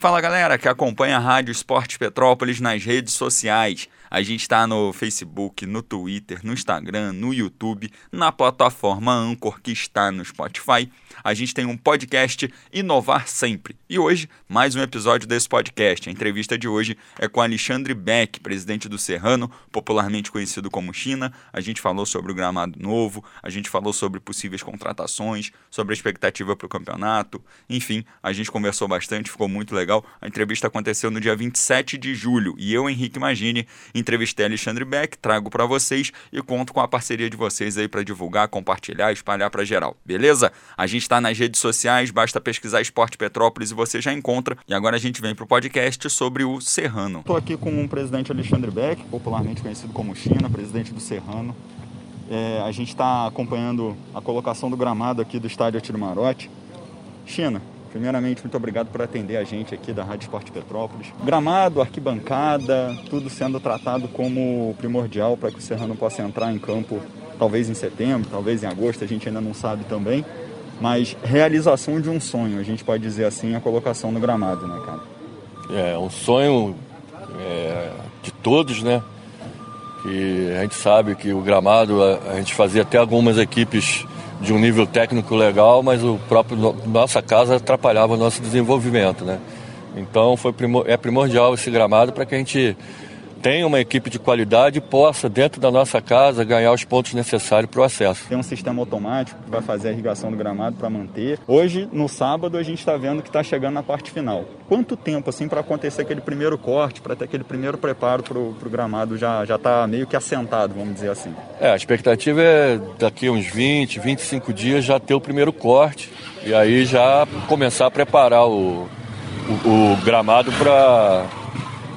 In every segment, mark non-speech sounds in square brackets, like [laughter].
Fala galera que acompanha a Rádio Esporte Petrópolis nas redes sociais. A gente está no Facebook, no Twitter, no Instagram, no YouTube, na plataforma Anchor que está no Spotify. A gente tem um podcast Inovar Sempre. E hoje, mais um episódio desse podcast. A entrevista de hoje é com Alexandre Beck, presidente do Serrano, popularmente conhecido como China. A gente falou sobre o gramado novo, a gente falou sobre possíveis contratações, sobre a expectativa para o campeonato. Enfim, a gente conversou bastante, ficou muito legal. A entrevista aconteceu no dia 27 de julho e eu, Henrique Magini, entrevistei Alexandre Beck, trago para vocês e conto com a parceria de vocês aí para divulgar, compartilhar, espalhar para geral. Beleza? A gente está nas redes sociais, basta pesquisar Esporte Petrópolis e você já encontra. E agora a gente vem para o podcast sobre o Serrano. Estou aqui com o presidente Alexandre Beck, popularmente conhecido como China, presidente do Serrano. É, a gente está acompanhando a colocação do gramado aqui do estádio Atiro Marote. China, Primeiramente, muito obrigado por atender a gente aqui da Rádio Esporte Petrópolis. Gramado, arquibancada, tudo sendo tratado como primordial para que o Serrano possa entrar em campo, talvez em setembro, talvez em agosto, a gente ainda não sabe também. Mas realização de um sonho, a gente pode dizer assim, a colocação no gramado, né, cara? É, um sonho é, de todos, né? Que a gente sabe que o gramado, a, a gente fazia até algumas equipes de um nível técnico legal, mas o próprio nossa casa atrapalhava o nosso desenvolvimento, né? Então foi primor, é primordial esse gramado para que a gente tenha uma equipe de qualidade e possa, dentro da nossa casa, ganhar os pontos necessários para o acesso. Tem um sistema automático que vai fazer a irrigação do gramado para manter. Hoje, no sábado, a gente está vendo que está chegando na parte final. Quanto tempo, assim, para acontecer aquele primeiro corte, para ter aquele primeiro preparo para o gramado já já tá meio que assentado, vamos dizer assim? É, a expectativa é daqui uns 20, 25 dias já ter o primeiro corte e aí já começar a preparar o, o, o gramado para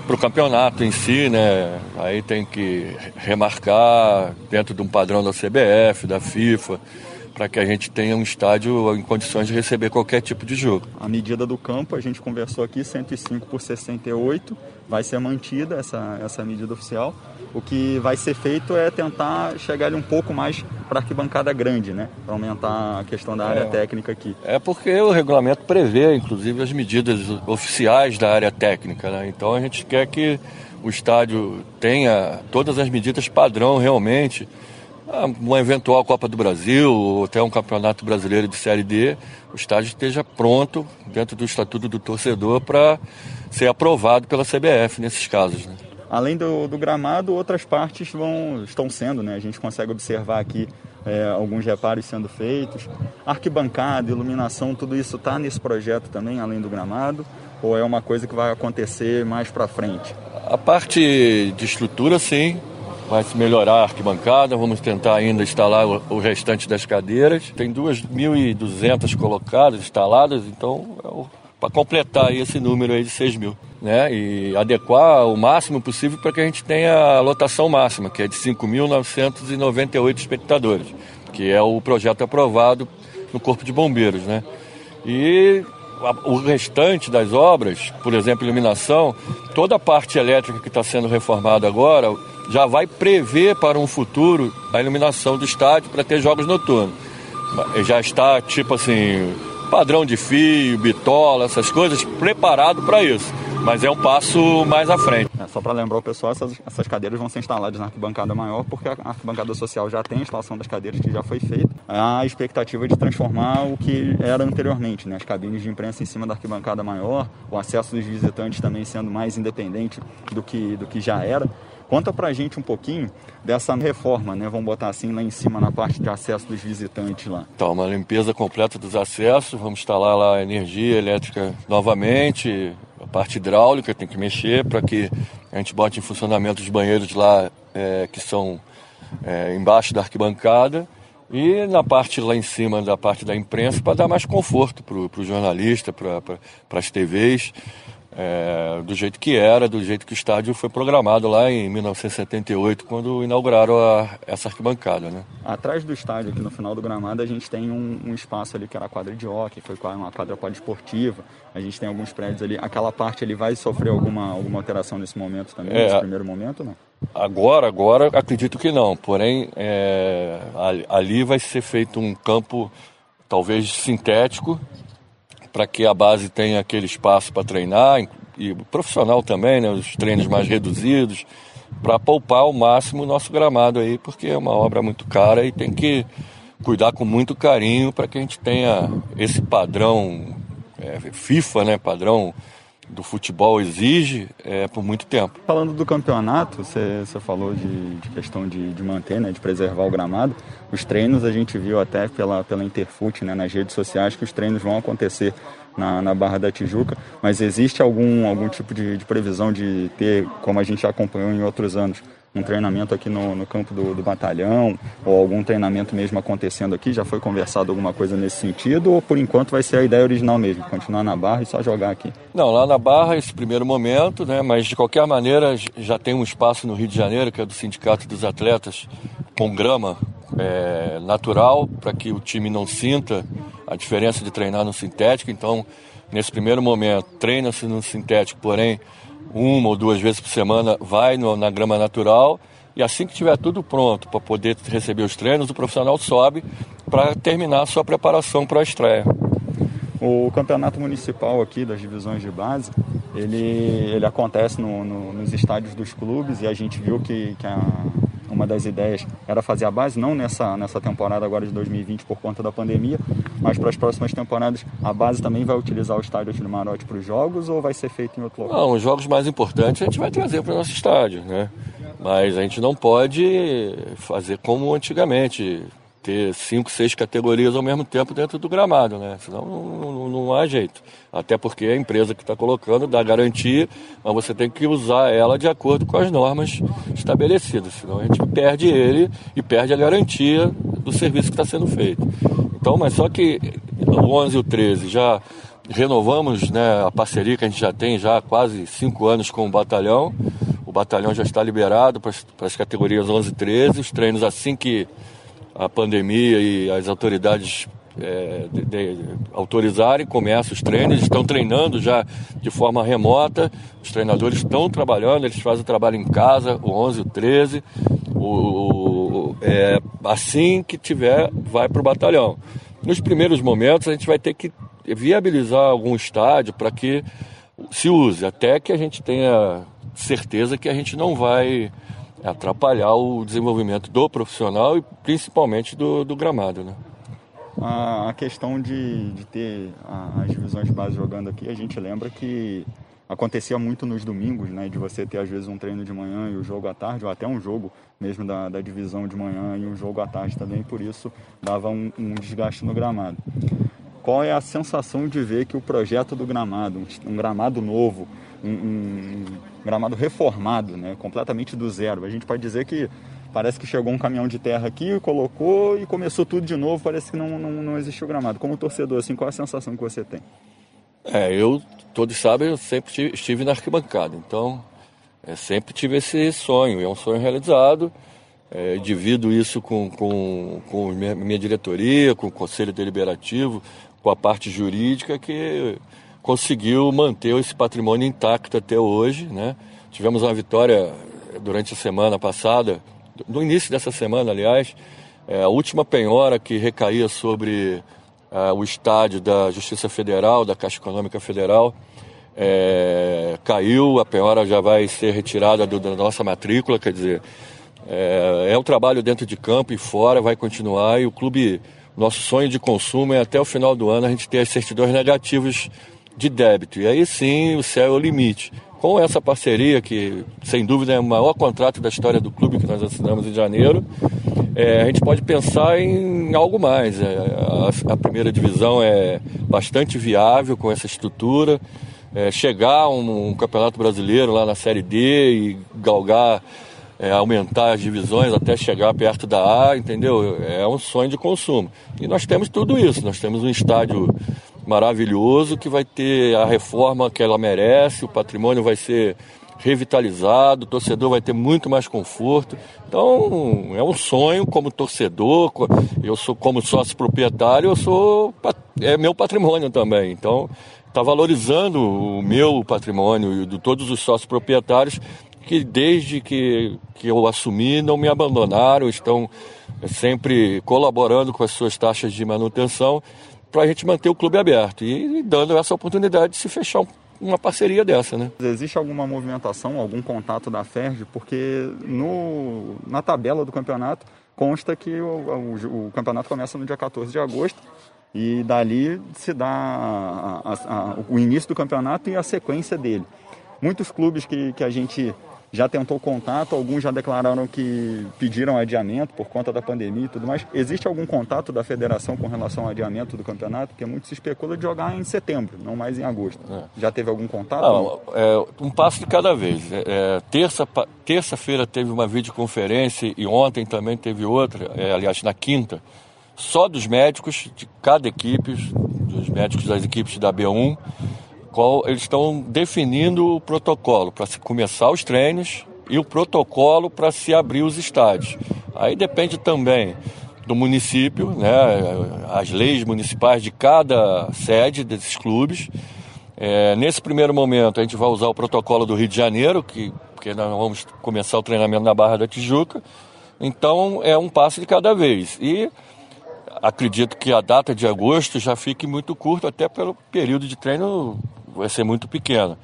para o campeonato em si, né? Aí tem que remarcar dentro de um padrão da CBF, da FIFA, para que a gente tenha um estádio em condições de receber qualquer tipo de jogo. A medida do campo, a gente conversou aqui, 105 por 68, vai ser mantida essa, essa medida oficial. O que vai ser feito é tentar chegar ali um pouco mais para arquibancada grande, né? Para aumentar a questão da área é, técnica aqui. É porque o regulamento prevê, inclusive, as medidas oficiais da área técnica, né? Então a gente quer que o estádio tenha todas as medidas padrão realmente. Ah, uma eventual Copa do Brasil ou até um campeonato brasileiro de Série D, o estádio esteja pronto dentro do estatuto do torcedor para ser aprovado pela CBF nesses casos. Né? Além do, do, gramado, outras partes vão, estão sendo, né? A gente consegue observar aqui é, alguns reparos sendo feitos. Arquibancada, iluminação, tudo isso está nesse projeto também, além do gramado? Ou é uma coisa que vai acontecer mais para frente? A parte de estrutura, sim, vai se melhorar a arquibancada, vamos tentar ainda instalar o restante das cadeiras. Tem 2.200 colocadas, instaladas, então é para completar esse número aí de 6 mil. Né? E adequar o máximo possível para que a gente tenha a lotação máxima, que é de 5.998 espectadores, que é o projeto aprovado no Corpo de Bombeiros. Né? E o restante das obras, por exemplo, iluminação, toda a parte elétrica que está sendo reformada agora já vai prever para um futuro a iluminação do estádio para ter jogos noturnos. Já está, tipo assim, padrão de fio, bitola, essas coisas, preparado para isso. Mas é um passo mais à frente. É, só para lembrar o pessoal, essas, essas, cadeiras vão ser instaladas na arquibancada maior, porque a arquibancada social já tem a instalação das cadeiras que já foi feita. A expectativa é de transformar o que era anteriormente, né? as cabines de imprensa em cima da arquibancada maior, o acesso dos visitantes também sendo mais independente do que, do que já era. Conta pra gente um pouquinho dessa reforma, né? Vamos botar assim lá em cima na parte de acesso dos visitantes lá. Então, uma limpeza completa dos acessos, vamos instalar lá a energia elétrica novamente, a parte hidráulica tem que mexer para que a gente bote em funcionamento os banheiros lá é, que são é, embaixo da arquibancada e na parte lá em cima da parte da imprensa para dar mais conforto para o jornalista, para as TVs é, do jeito que era, do jeito que o estádio foi programado lá em 1978, quando inauguraram a, essa arquibancada. Né? Atrás do estádio, aqui no final do gramado, a gente tem um, um espaço ali que era a quadra de hockey, foi uma quadra poliesportiva, a gente tem alguns prédios ali. Aquela parte ali vai sofrer alguma, alguma alteração nesse momento também, é, nesse primeiro momento, não? Agora, agora, acredito que não. Porém, é, ali vai ser feito um campo talvez sintético, para que a base tenha aquele espaço para treinar, e profissional também, né, os treinos mais reduzidos, para poupar ao máximo o nosso gramado aí, porque é uma obra muito cara e tem que cuidar com muito carinho para que a gente tenha esse padrão é, FIFA, né, padrão do futebol exige é, por muito tempo. Falando do campeonato, você, falou de, de questão de, de, manter, né, de preservar o gramado. Os treinos a gente viu até pela, pela Interfute, né, nas redes sociais, que os treinos vão acontecer na, na Barra da Tijuca, mas existe algum, algum tipo de, de previsão de ter, como a gente já acompanhou em outros anos, um treinamento aqui no, no campo do, do, batalhão, ou algum treinamento mesmo acontecendo aqui? Já foi conversado alguma coisa nesse sentido? Ou por enquanto vai ser a ideia original mesmo, continuar na Barra e só jogar aqui? Não, lá na Barra, esse primeiro momento, né? Mas de qualquer maneira, já tem um espaço no Rio de Janeiro, que é do Sindicato dos Atletas, com grama é, natural, para que o time não sinta a diferença de treinar no sintético. Então, nesse primeiro momento, treina-se no sintético, porém uma ou duas vezes por semana vai no, na grama natural e assim que tiver tudo pronto para poder receber os treinos, o profissional sobe para terminar a sua preparação para a estreia. O campeonato municipal aqui das divisões de base, ele, ele acontece no, no, nos estádios dos clubes e a gente viu que, que a, uma das ideias era fazer a base, não nessa, nessa temporada agora de 2020 por conta da pandemia, mas para as próximas temporadas a base também vai utilizar o estádio de Marote para os jogos ou vai ser feito em outro local? Não, os jogos mais importantes a gente vai trazer para o nosso estádio, né? Mas a gente não pode fazer como antigamente, ter cinco, seis categorias ao mesmo tempo dentro do gramado, né? Senão não, não, não há jeito. Até porque a empresa que está colocando dá garantia, mas você tem que usar ela de acordo com as normas estabelecidas. Senão a gente perde ele e perde a garantia do serviço que está sendo feito. Então, mas só que o 11 e o 13 já renovamos né, a parceria que a gente já tem já há quase cinco anos com o batalhão. O batalhão já está liberado para as categorias 11 e 13. Os treinos assim que a pandemia e as autoridades é, de, de, autorizarem, começam os treinos, estão treinando já de forma remota, os treinadores estão trabalhando, eles fazem o trabalho em casa, o 11 o 13, o, o é, assim que tiver, vai para o batalhão. Nos primeiros momentos, a gente vai ter que viabilizar algum estádio para que se use, até que a gente tenha certeza que a gente não vai atrapalhar o desenvolvimento do profissional e principalmente do, do gramado. Né? A, questão de, de ter as divisões de base jogando aqui, a gente lembra que acontecia muito nos domingos, né, de você ter às vezes um treino de manhã e o jogo à tarde, ou até um jogo mesmo da, da divisão de manhã e um jogo à tarde também, por isso dava um, um desgaste no gramado. Qual é a sensação de ver que o projeto do gramado, um, gramado novo, um, um, gramado reformado, né, completamente do zero. A gente pode dizer que parece que chegou um caminhão de terra aqui, colocou e começou tudo de novo, parece que não, não, não existiu gramado. Como torcedor, assim, qual é a sensação que você tem? É, eu, todos sabem, eu sempre estive na arquibancada, então é, sempre tive esse sonho, é um sonho realizado. É, divido isso com, com, com minha, minha diretoria, com o conselho deliberativo, com a parte jurídica, que conseguiu manter esse patrimônio intacto até hoje. Né? Tivemos uma vitória durante a semana passada, no início dessa semana, aliás, é, a última penhora que recaía sobre é, o estádio da Justiça Federal, da Caixa Econômica Federal, é, caiu, a penhora já vai ser retirada do, da nossa matrícula, quer dizer, é, é um trabalho dentro de campo e fora, vai continuar e o clube, nosso sonho de consumo é até o final do ano a gente ter as certidões negativas de débito. E aí sim o céu é o limite. Com essa parceria, que sem dúvida é o maior contrato da história do clube que nós assinamos em janeiro, é, a gente pode pensar em algo mais. É, a, a, primeira divisão é bastante viável com essa estrutura. É, chegar um, um, campeonato brasileiro lá na Série D e galgar, é, aumentar as divisões até chegar perto da A, entendeu? É um sonho de consumo. E nós temos tudo isso. Nós temos um estádio maravilhoso que vai ter a reforma que ela merece, o patrimônio vai ser revitalizado, o torcedor vai ter muito mais conforto. Então, é um sonho como torcedor, eu sou como sócio proprietário, eu sou é meu patrimônio também. Então, está valorizando o meu patrimônio e de todos os sócios proprietários que desde que, que eu assumi não me abandonaram, estão sempre colaborando com as suas taxas de manutenção para a gente manter o clube aberto e, e, dando essa oportunidade de se fechar uma parceria dessa, né? Existe alguma movimentação, algum contato da FERJ? Porque no, na tabela do campeonato consta que o, o, o campeonato começa no dia 14 de agosto e dali se dá a, a, a, o início do campeonato e a sequência dele. Muitos clubes que, que a gente já tentou contato, alguns já declararam que pediram adiamento por conta da pandemia e tudo mais. Existe algum contato da federação com relação ao adiamento do campeonato? Porque muito se especula de jogar em setembro, não mais em agosto. É. Já teve algum contato? Não, é, um passo de cada vez. É, é terça, terça-feira teve uma videoconferência e ontem também teve outra, é, aliás, na quinta, só dos médicos de cada equipe, dos médicos das equipes da B1, qual eles estão definindo o protocolo para se começar os treinos e o protocolo para se abrir os estádios. Aí depende também do município, né, as leis municipais de cada sede desses clubes. É, nesse primeiro momento, a gente vai usar o protocolo do Rio de Janeiro, que, porque nós vamos começar o treinamento na Barra da Tijuca. Então, é um passo de cada vez. E acredito que a data de agosto já fique muito curta, até pelo período de treino vai ser muito pequena.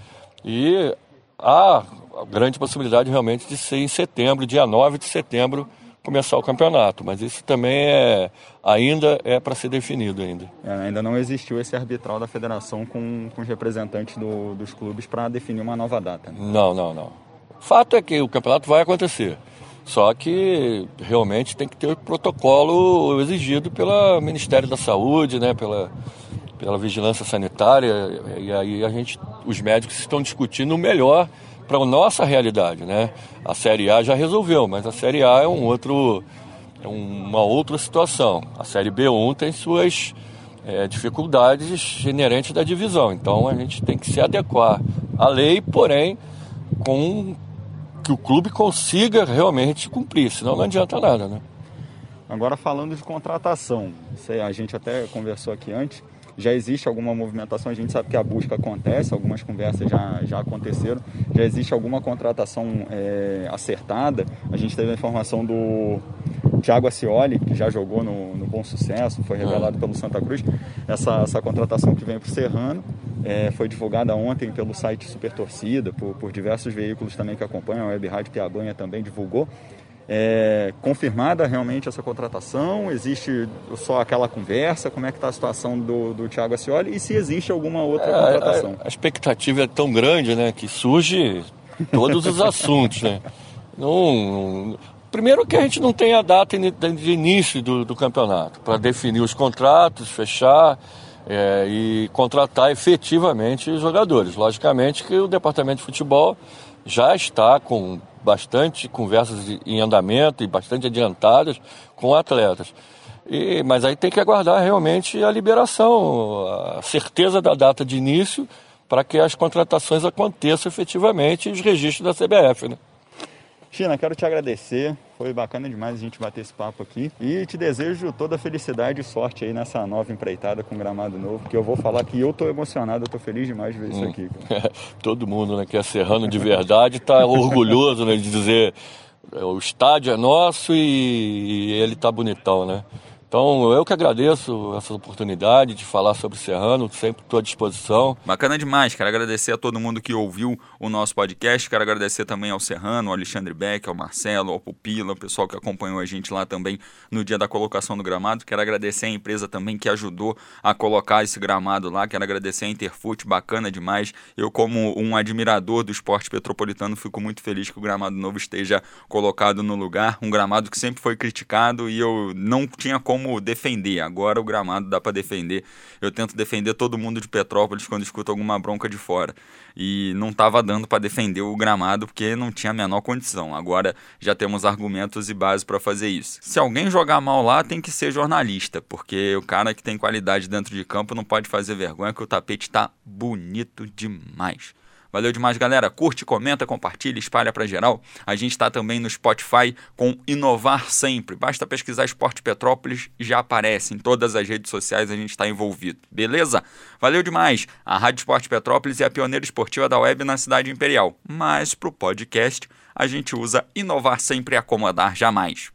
E há grande possibilidade realmente de ser em setembro, dia 9 de setembro, começar o campeonato, mas isso também é ainda é para ser definido ainda. É, ainda não existiu esse arbitral da federação com, com os representantes do, dos clubes para definir uma nova data. Né? Não, não, não. Fato é que o campeonato vai acontecer. Só que realmente tem que ter o protocolo exigido pelo Ministério da Saúde, né, pela, pela vigilância sanitária, e aí a gente, os médicos estão discutindo o melhor para a nossa realidade, né? A Série A já resolveu, mas a Série A é um outro, é uma outra situação. A Série B1 tem suas é, dificuldades inerentes da divisão, então a gente tem que se adequar à lei, porém com que o clube consiga realmente cumprir, senão não adianta nada, né? Agora falando de contratação, a gente até conversou aqui antes, já existe alguma movimentação, a gente sabe que a busca acontece, algumas conversas já, já aconteceram, já existe alguma contratação é, acertada. A gente teve a informação do Thiago Ascioli, que já jogou no, no Bom Sucesso, foi revelado pelo Santa Cruz. Essa, essa contratação que vem para o Serrano é, foi divulgada ontem pelo site Super Torcida, por, por diversos veículos também que acompanham, a Web Rádio Piabanha também divulgou é, confirmada realmente essa contratação? Existe só aquela conversa? Como é que está a situação do, do Thiago Ascioli? E se existe alguma outra é, contratação? A, a, expectativa é tão grande, né, que surge todos os assuntos, né? Não, primeiro que a gente não tem a data de início do, do campeonato para definir os contratos, fechar é, e contratar efetivamente jogadores. Logicamente que o departamento de futebol já está com bastante conversas em andamento e bastante adiantadas com atletas. E, mas aí tem que aguardar realmente a liberação, a certeza da data de início para que as contratações aconteçam efetivamente e os registros da CBF. Né? China, quero te agradecer. Foi bacana demais a gente bater esse papo aqui. E te desejo toda a felicidade e sorte aí nessa nova empreitada com gramado novo. Que eu vou falar que eu tô emocionado, eu tô feliz demais de ver hum. isso aqui. [laughs] Todo mundo né, que é serrano de verdade está [laughs] orgulhoso né, de dizer o estádio é nosso e ele tá bonitão, né? Então, eu que agradeço essa oportunidade de falar sobre Serrano, sempre estou à disposição. Bacana demais, quero agradecer a todo mundo que ouviu o nosso podcast, quero agradecer também ao Serrano, ao Alexandre Beck, ao Marcelo, ao Pupila, o pessoal que acompanhou a gente lá também no dia da colocação do gramado. Quero agradecer a empresa também que ajudou a colocar esse gramado lá, quero agradecer a Interfoot, bacana demais. Eu, como um admirador do esporte petropolitano, fico muito feliz que o gramado novo esteja colocado no lugar. Um gramado que sempre foi criticado e eu não tinha como como defender. Agora o gramado dá para defender. Eu tento defender todo mundo de Petrópolis quando escuto alguma bronca de fora. E não estava dando para defender o gramado porque não tinha a menor condição. Agora já temos argumentos e base para fazer isso. Se alguém jogar mal lá, tem que ser jornalista, porque o cara que tem qualidade dentro de campo não pode fazer vergonha que o tapete está bonito demais. Valeu demais, galera. Curte, comenta, compartilha, espalha para geral. A gente está também no Spotify com Inovar Sempre. Basta pesquisar Esporte Petrópolis já aparece. Em todas as redes sociais a gente está envolvido. Beleza? Valeu demais. A Rádio Esporte Petrópolis é a pioneira esportiva da web na cidade imperial. Mas para o podcast a gente usa Inovar Sempre e Acomodar Jamais.